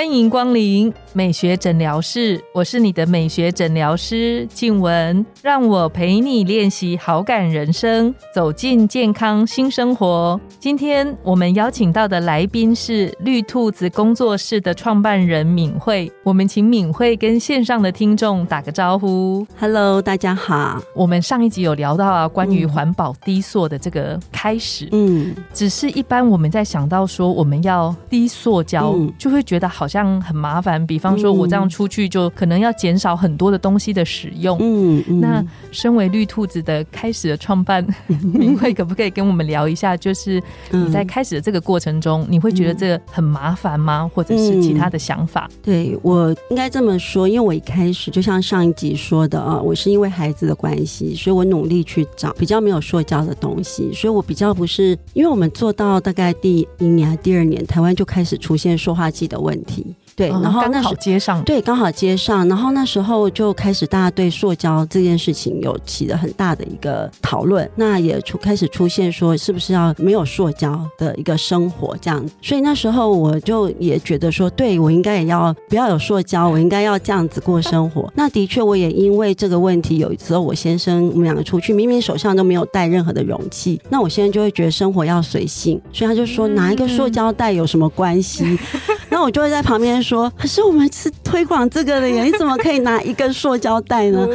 欢迎光临美学诊疗室，我是你的美学诊疗师静文，让我陪你练习好感人生，走进健康新生活。今天我们邀请到的来宾是绿兔子工作室的创办人敏慧，我们请敏慧跟线上的听众打个招呼。Hello，大家好。我们上一集有聊到啊，关于环保低塑的这个开始，嗯，只是一般我们在想到说我们要低塑胶，嗯就会觉得好像很麻烦。比方说，嗯我这样出去就可能要减少很多的东西的使用。嗯嗯，那身为绿兔子的开始的创办，明慧可不可以跟我们聊一下？就是你在嗯开始的这个过程中，你会觉得这个很麻烦吗？或者是其他的想法？对我应该这么说，因为我一开始就像上一集说的啊，我是因为孩子的关系，所以我努力去找比较没有塑胶的东西，所以我比较不是，因为我们做到大概第一年、还第二年，台湾就开始出现塑化剂的问题。对，哦然后刚好接上，对，刚好接上，然后那时候就开始大家对塑胶这件事情有起了很大的一个讨论，那也出开始出现说是不是要没有塑胶的一个生活这样，所以那时候我就也觉得说，对我应该也要不要有塑胶，我应该要这样子过生活。那的确，我也因为这个问题，有一次我先生我们两个出去，明明手上都没有带任何的容器，那我现在就会觉得生活要随性，所以他就说拿一个塑胶袋有什么关系？那我就会在旁边说，可是我们是推广这个的耶，你怎么可以拿一根塑胶袋呢？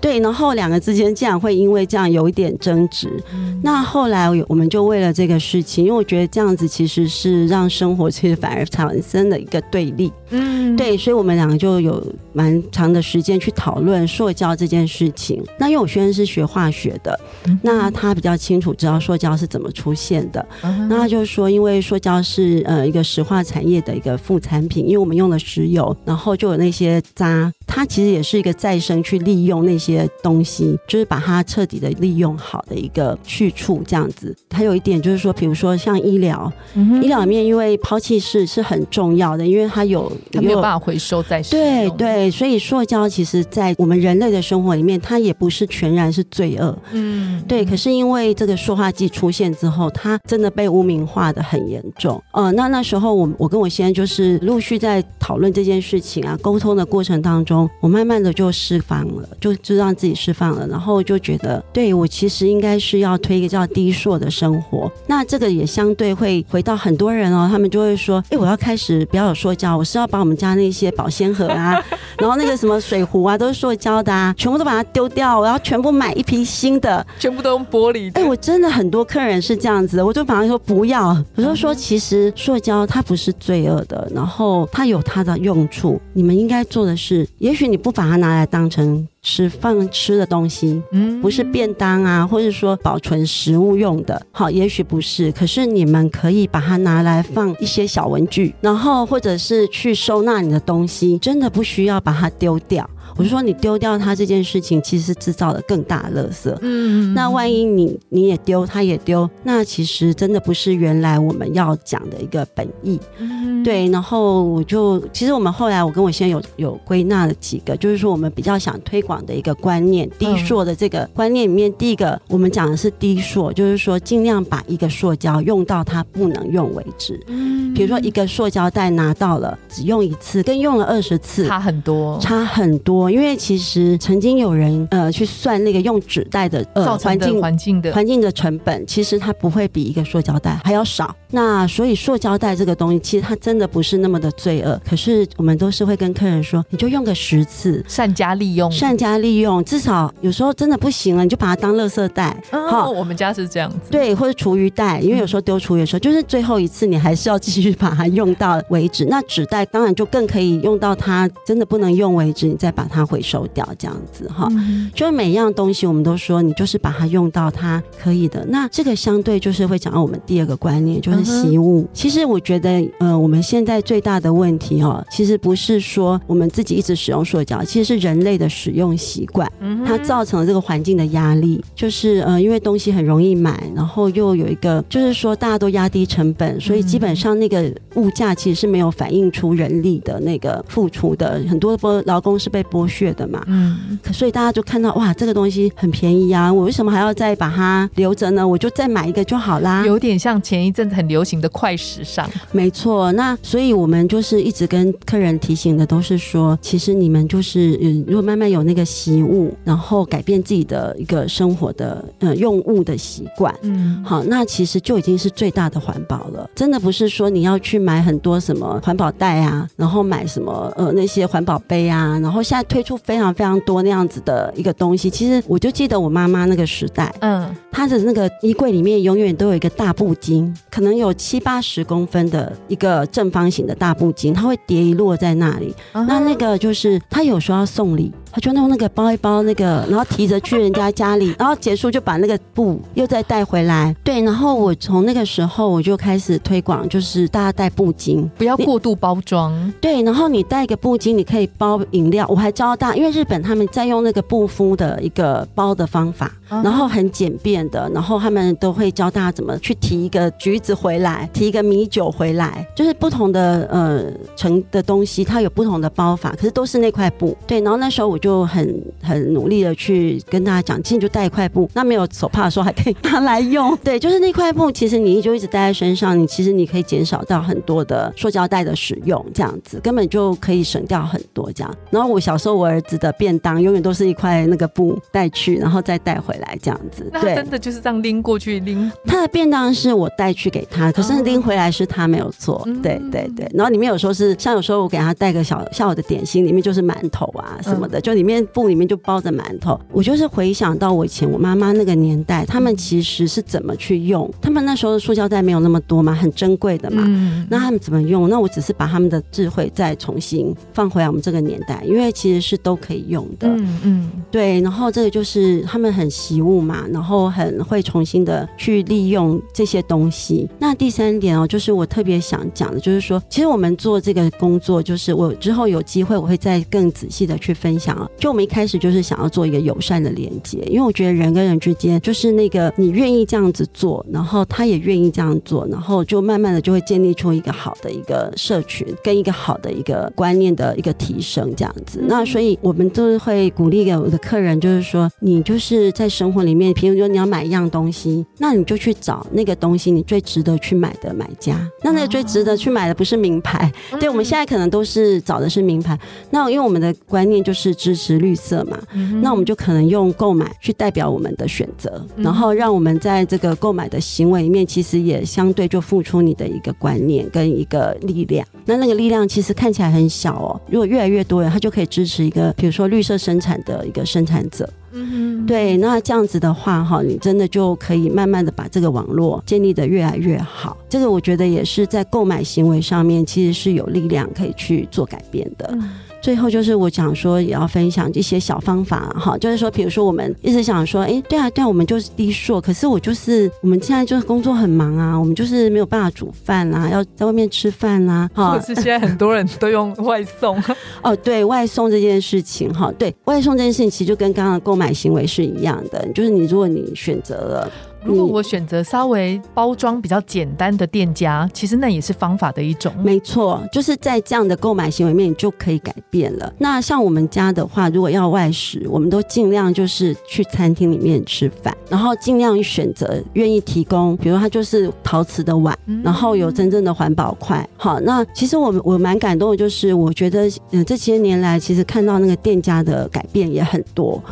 对，然后两个之间竟然会因为这样有一点争执。那后来我们就为了这个事情，因为我觉得这样子其实是让生活其实反而产生了一个对立。嗯，对，所以我们两个就有蛮长的时间去讨论塑胶这件事情。那因为我先生是学化学的，嗯那他比较清楚知道塑胶是怎么出现的。嗯那他就说，因为塑胶是呃一个石化产业的一个副产品，因为我们用了石油，然后就有那些渣，它其实也是一个再生去利用那些东西，就是把它彻底的利用好的一个去处这样子。还有一点就是说，比如说像医疗，嗯医疗里面因为抛弃式是很重要的，因为它有它没有办法回收再生，对对，所以塑胶其实，在我们人类的生活里面，它也不是全然是罪恶。嗯，对，可是因为这个塑化剂出现之后，它真的被污名化的很严重。呃，那那时候我我跟我先生就是陆续在讨论这件事情啊，沟通的过程当中，我慢慢的就释放了，就就让自己释放了，然后就觉得，对我其实应该是要推一个叫低硕的生活。那这个也相对会回到很多人哦，他们就会说，哎，我要开始不要有塑胶，我是要把我们家那些保鲜盒啊，然后那个什么水壶啊，都是塑胶的啊，全部都把它丢掉，我要全部买一批新的。全部都用玻璃哎、我真的很多客人是这样子的，我就马上说不要。我就说，其实塑胶它不是罪恶的，然后它有它的用处。你们应该做的是，也许你不把它拿来当成吃放吃的东西，嗯不是便当啊，或者说保存食物用的，好，也许不是。可是你们可以把它拿来放一些小文具，然后或者是去收纳你的东西，真的不需要把它丢掉。我就说你丢掉它这件事情，其实是制造了更大的垃圾。嗯那万一你你也丢，他也丢，那其实真的不是原来我们要讲的一个本意。嗯对，然后我就其实我们后来我跟我先生有有归纳了几个，就是说我们比较想推广的一个观念，低塑的这个观念里面，第一个我们讲的是低塑，就是说尽量把一个塑胶用到它不能用为止。嗯比如说一个塑胶袋拿到了只用一次，跟用了二十次。差很多，差很多，因为其实曾经有人呃去算那个用纸袋的呃造成的环境环境的环境的成本，其实它不会比一个塑胶袋还要少。那所以塑胶袋这个东西，其实它真的不是那么的罪恶。可是我们都是会跟客人说，你就用个十次。善加利用。善加利用，至少有时候真的不行了，你就把它当垃圾袋，好哦，我们家是这样子。对，或者厨余袋，因为有时候丢厨余的时候，就是最后一次，你还是要继续把它用到为止。那纸袋当然就更可以用到它真的不能用为止，你再把它回收掉，这样子哈。嗯就是每一样东西，我们都说你就是把它用到它可以的。那这个相对就是会讲到我们第二个观念，就是习物。其实我觉得，呃，我们现在最大的问题哈、哦，其实不是说我们自己一直使用塑胶，其实是人类的使用用习惯，嗯它造成了这个环境的压力，就是呃，因为东西很容易买，然后又有一个，就是说大家都压低成本，所以基本上那个物价其实是没有反映出人力的那个付出的，很多波劳工是被剥削的嘛。嗯，可所以大家就看到哇，这个东西很便宜啊，我为什么还要再把它留着呢？我就再买一个就好啦。有点像前一阵子很流行的快时尚。没错，那所以我们就是一直跟客人提醒的都是说，其实你们就是嗯，如果慢慢有那个习物，然后改变自己的一个生活的呃用物的习惯。嗯，好，那其实就已经是最大的环保了。真的不是说你要去买很多什么环保袋啊，然后买什么呃那些环保杯啊，然后现在推出非常非常多那样子的一个东西。其实我就记得我妈妈那个时代，嗯，她的那个衣柜里面永远都有一个大布巾，可能有七八十公分的一个正方形的大布巾，它会叠一摞在那里。那那个就是她有时候要送礼，她就弄那个包一包那个，然后提着去人家家里，然后结束就把那个布又再带回来。对，然后我从那个时候我就开始推广，就是大家带布巾。不要过度包装。对，然后你带一个布巾，你可以包饮料。我还教大，因为日本他们在用那个布敷的一个包的方法，嗯然后很简便的，然后他们都会教大家怎么去提一个橘子回来，提一个米酒回来，就是不同的呃成的东西，它有不同的包法，可是都是那块布。对，然后那时候我就很很努力的去跟大家讲，其实你就带一块布，那没有手帕的时候还可以拿来用。对，就是那块布，其实你就一直带在身上，你其实你可以减少到很多的塑胶袋的使用，这样子根本就可以省掉很多这样。然后我小时候我儿子的便当永远都是一块那个布带去，然后再带回来这样子。对那真，的就是这样拎过去拎，他的便当是我带去给他，可是哦拎回来是他没有做。嗯对对对，然后里面有时候是像有时候我给他带个小下午的点心，里面就是馒头啊什么的，嗯就里面布里面就包着馒头。我就是回想到我以前我妈妈那个年代，他们其实是怎么去用，他们那时候的塑胶袋没有那么多嘛，很珍贵的嘛。嗯，那他们怎么用？那我只是把他们的智慧再重新放回来我们这个年代，因为其实是都可以用的。嗯嗯对，然后这个就是他们很习物嘛，然后很会重新的去利用这些东西。那第三点哦，就是我特别想讲的，就是说，其实我们做这个工作，就是我之后有机会我会再更仔细的去分享啊。就我们一开始就是想要做一个友善的连接，因为我觉得人跟人之间就是那个你愿意这样子做，然后他也愿意这样做，然后就慢慢的就会建立出一个好的一个社群，跟一个好的一个观念的一个提升，这样子。那所以我们都会鼓励给我的客人，就是说，你就是在生活里面，比如说你要买一样东西，那你就去找那个东西你最值得去买的买家。那那个最值得去买的不是名牌，对我们现在可能都是找的是名牌。那因为我们的观念就是支持绿色嘛，嗯那我们就可能用购买去代表我们的选择，然后让我们在这个购买的行为里面，其实也相对就付出你的一个观念跟一个力量。那那个力量其实看起来很小哦，如果越来越多人，他就可以支持一个，比如说绿色生产的一个生产者。嗯对，那这样子的话，哈，你真的就可以慢慢的把这个网络建立的越来越好。这个我觉得也是在购买行为上面，其实是有力量可以去做改变的。嗯最后就是我讲说，也要分享一些小方法哈，就是说，比如说我们一直想说，哎，对啊，对啊，我们就是低硕，可是我就是我们现在就是工作很忙啊，我们就是没有办法煮饭啊，要在外面吃饭啊，或者是现在很多人都用外送，哦，对外送这件事情哈，对外送这件事情，其实就跟刚刚的购买行为是一样的，就是你如果你选择了。如果我选择稍微包装比较简单的店家，其实那也是方法的一种。没错，就是在这样的购买行为面，你就可以改变了。那像我们家的话，如果要外食，我们都尽量就是去餐厅里面吃饭，然后尽量选择愿意提供，比如它就是陶瓷的碗，嗯然后有真正的环保筷。好，那其实我我蛮感动的，就是我觉得嗯这些年来，其实看到那个店家的改变也很多。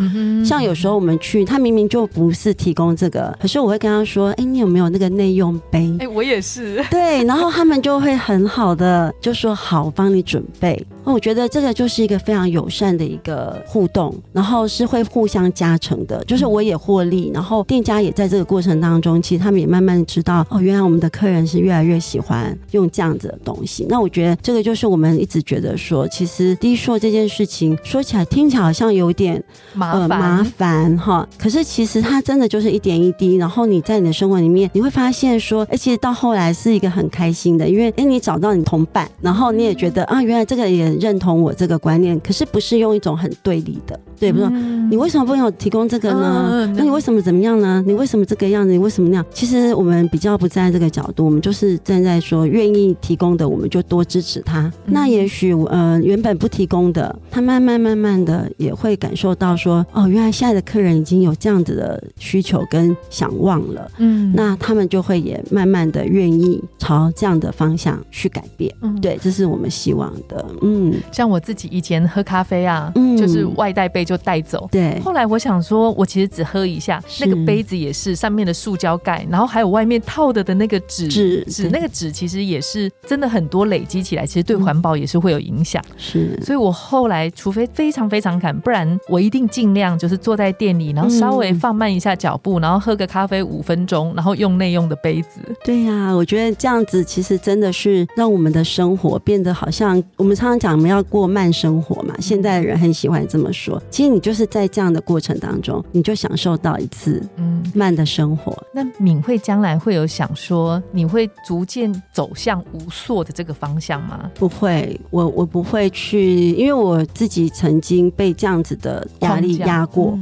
像有时候我们去，他明明就不是提供这个，可是我会跟他说：“哎，你有没有那个内用杯？”哎、我也是，对，然后他们就会很好的就说好，我帮你准备。那我觉得这个就是一个非常友善的一个互动，然后是会互相加成的，就是我也获利，然后店家也在这个过程当中，其实他们也慢慢知道哦，原来我们的客人是越来越喜欢用这样子的东西。那我觉得这个就是我们一直觉得说，其实低硕这件事情说起来听起来好像有点麻烦、呃麻烦哈。可是其实它真的就是一点一滴，然后你在你的生活里面，你会发现说，哎，其实到后来是一个很开心的，因为哎你找到你同伴，然后你也觉得啊，原来这个也很认同我这个观念，可是不是用一种很对立的，对，比如说你为什么不给我提供这个呢？那你为什么怎么样呢？你为什么这个样子？你为什么那样？其实我们比较不站在这个角度，我们就是站在说愿意提供的，我们就多支持他。那也许呃原本不提供的，他慢慢慢慢的也会感受到说，哦，原来现在的客人已经有这样子的需求跟想望了，嗯，那他们就会也慢慢的愿意朝这样的方向去改变。嗯，对，这是我们希望的。嗯，像我自己以前喝咖啡啊，嗯，就是外带杯就带走。对，后来我想说，我其实只喝一下，那个杯子也是上面的塑胶盖，然后还有外面套的的那个纸纸，那个纸其实也是真的很多累积起来，其实对环保也是会有影响。是，所以我后来除非非常非常赶，不然我一定尽量就是坐在店里，然后稍微放慢一下脚步，然后喝个咖啡五分钟，然后用内用的杯子。对呀，我觉得这样子其实真的是让我们的生活变得好像我们常常讲我们要过慢生活嘛，现在的人很喜欢这么说。其实你就是在这样的过程当中，你就享受到一次嗯慢的生活。那敏慧将来会有想说，你会逐渐走向无塑的这个方向吗？不会，我我不会去，因为我自己曾经被这样子的压力压过，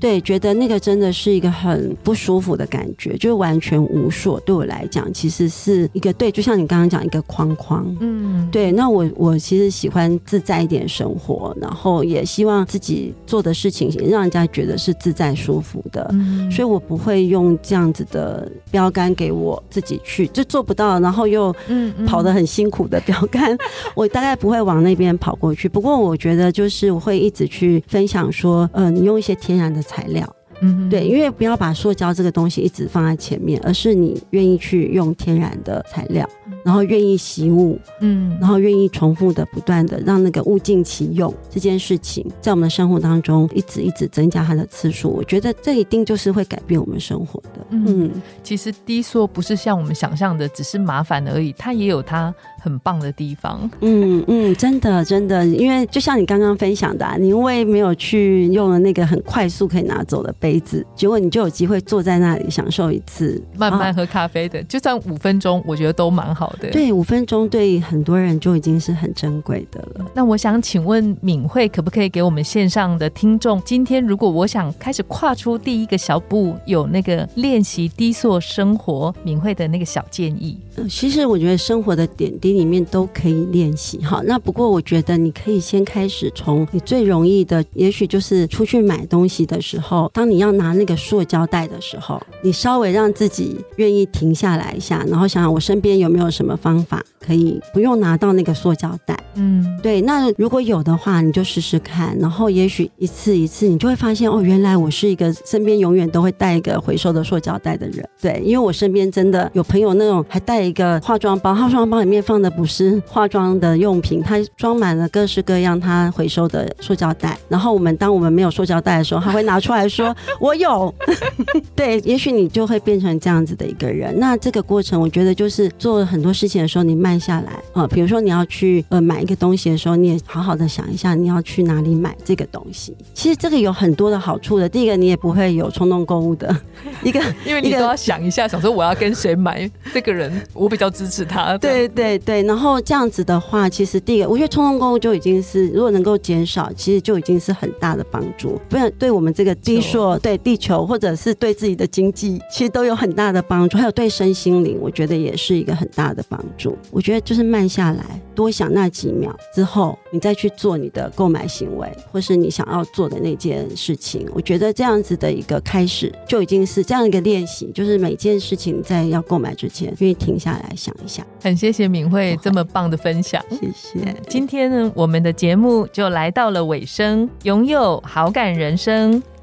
对，觉得那个真的是一个很不舒服的感觉，就完全无所。对我来讲，其实是一个对，就像你刚刚讲一个框框，嗯，对。那我我其实喜欢自在一点生活，然后也希望自己做的事情让人家觉得是自在舒服的，所以我不会用这样子的标杆给我自己去，就做不到，然后又嗯跑得很辛苦的标杆，我大概不会往那边跑过去。不过我觉得就是我会一直去分享说，呃，你用一些天然的材料。嗯，对，因为不要把塑胶这个东西一直放在前面，而是你愿意去用天然的材料，然后愿意习物，嗯，然后愿意重复的、不断的让那个物尽其用这件事情，在我们的生活当中一直一直增加它的次数，我觉得这一定就是会改变我们生活的。嗯，其实低塑不是像我们想象的只是麻烦而已，它也有它很棒的地方。嗯嗯，真的真的，因为就像你刚刚分享的，啊你因为没有去用了那个很快速可以拿走的杯。杯子，结果你就有机会坐在那里享受一次慢慢喝咖啡的，就算五分钟，我觉得都蛮好的。对，五分钟对很多人就已经是很珍贵的了。那我想请问敏慧，可不可以给我们线上的听众，今天如果我想开始跨出第一个小步，有那个练习低塑生活，敏慧的那个小建议？其实我觉得生活的点滴里面都可以练习哈。那不过我觉得你可以先开始从你最容易的，也许就是出去买东西的时候，当你要拿那个塑胶袋的时候，你稍微让自己愿意停下来一下，然后想想我身边有没有什么方法可以不用拿到那个塑胶袋。嗯，对。那如果有的话，你就试试看，然后也许一次一次，你就会发现哦，原来我是一个身边永远都会带一个回收的塑胶袋的人。对，因为我身边真的有朋友那种还带一个化妆包，化妆包里面放的不是化妆的用品，它装满了各式各样他回收的塑胶袋。然后我们当我们没有塑胶袋的时候，他会拿出来说。我有，对，也许你就会变成这样子的一个人。那这个过程，我觉得就是做很多事情的时候，你慢下来啊。比如说你要去呃买一个东西的时候，你也好好的想一下你要去哪里买这个东西。其实这个有很多的好处的。第一个，你也不会有冲动购物的一个，因为你都要想一下，想说我要跟谁买，这个人我比较支持他。对对对。然后这样子的话，其实第一个，我觉得冲动购物就已经是如果能够减少，其实就已经是很大的帮助。不然对我们这个低数。对地球，或者是对自己的经济，其实都有很大的帮助。还有对身心灵，我觉得也是一个很大的帮助。我觉得就是慢下来，多想那几秒之后，你再去做你的购买行为，或是你想要做的那件事情。我觉得这样子的一个开始，就已经是这样一个练习。就是每件事情在要购买之前，愿意停下来想一下。很谢谢敏慧这么棒的分享，谢谢。今天呢，我们的节目就来到了尾声，拥有好感人生。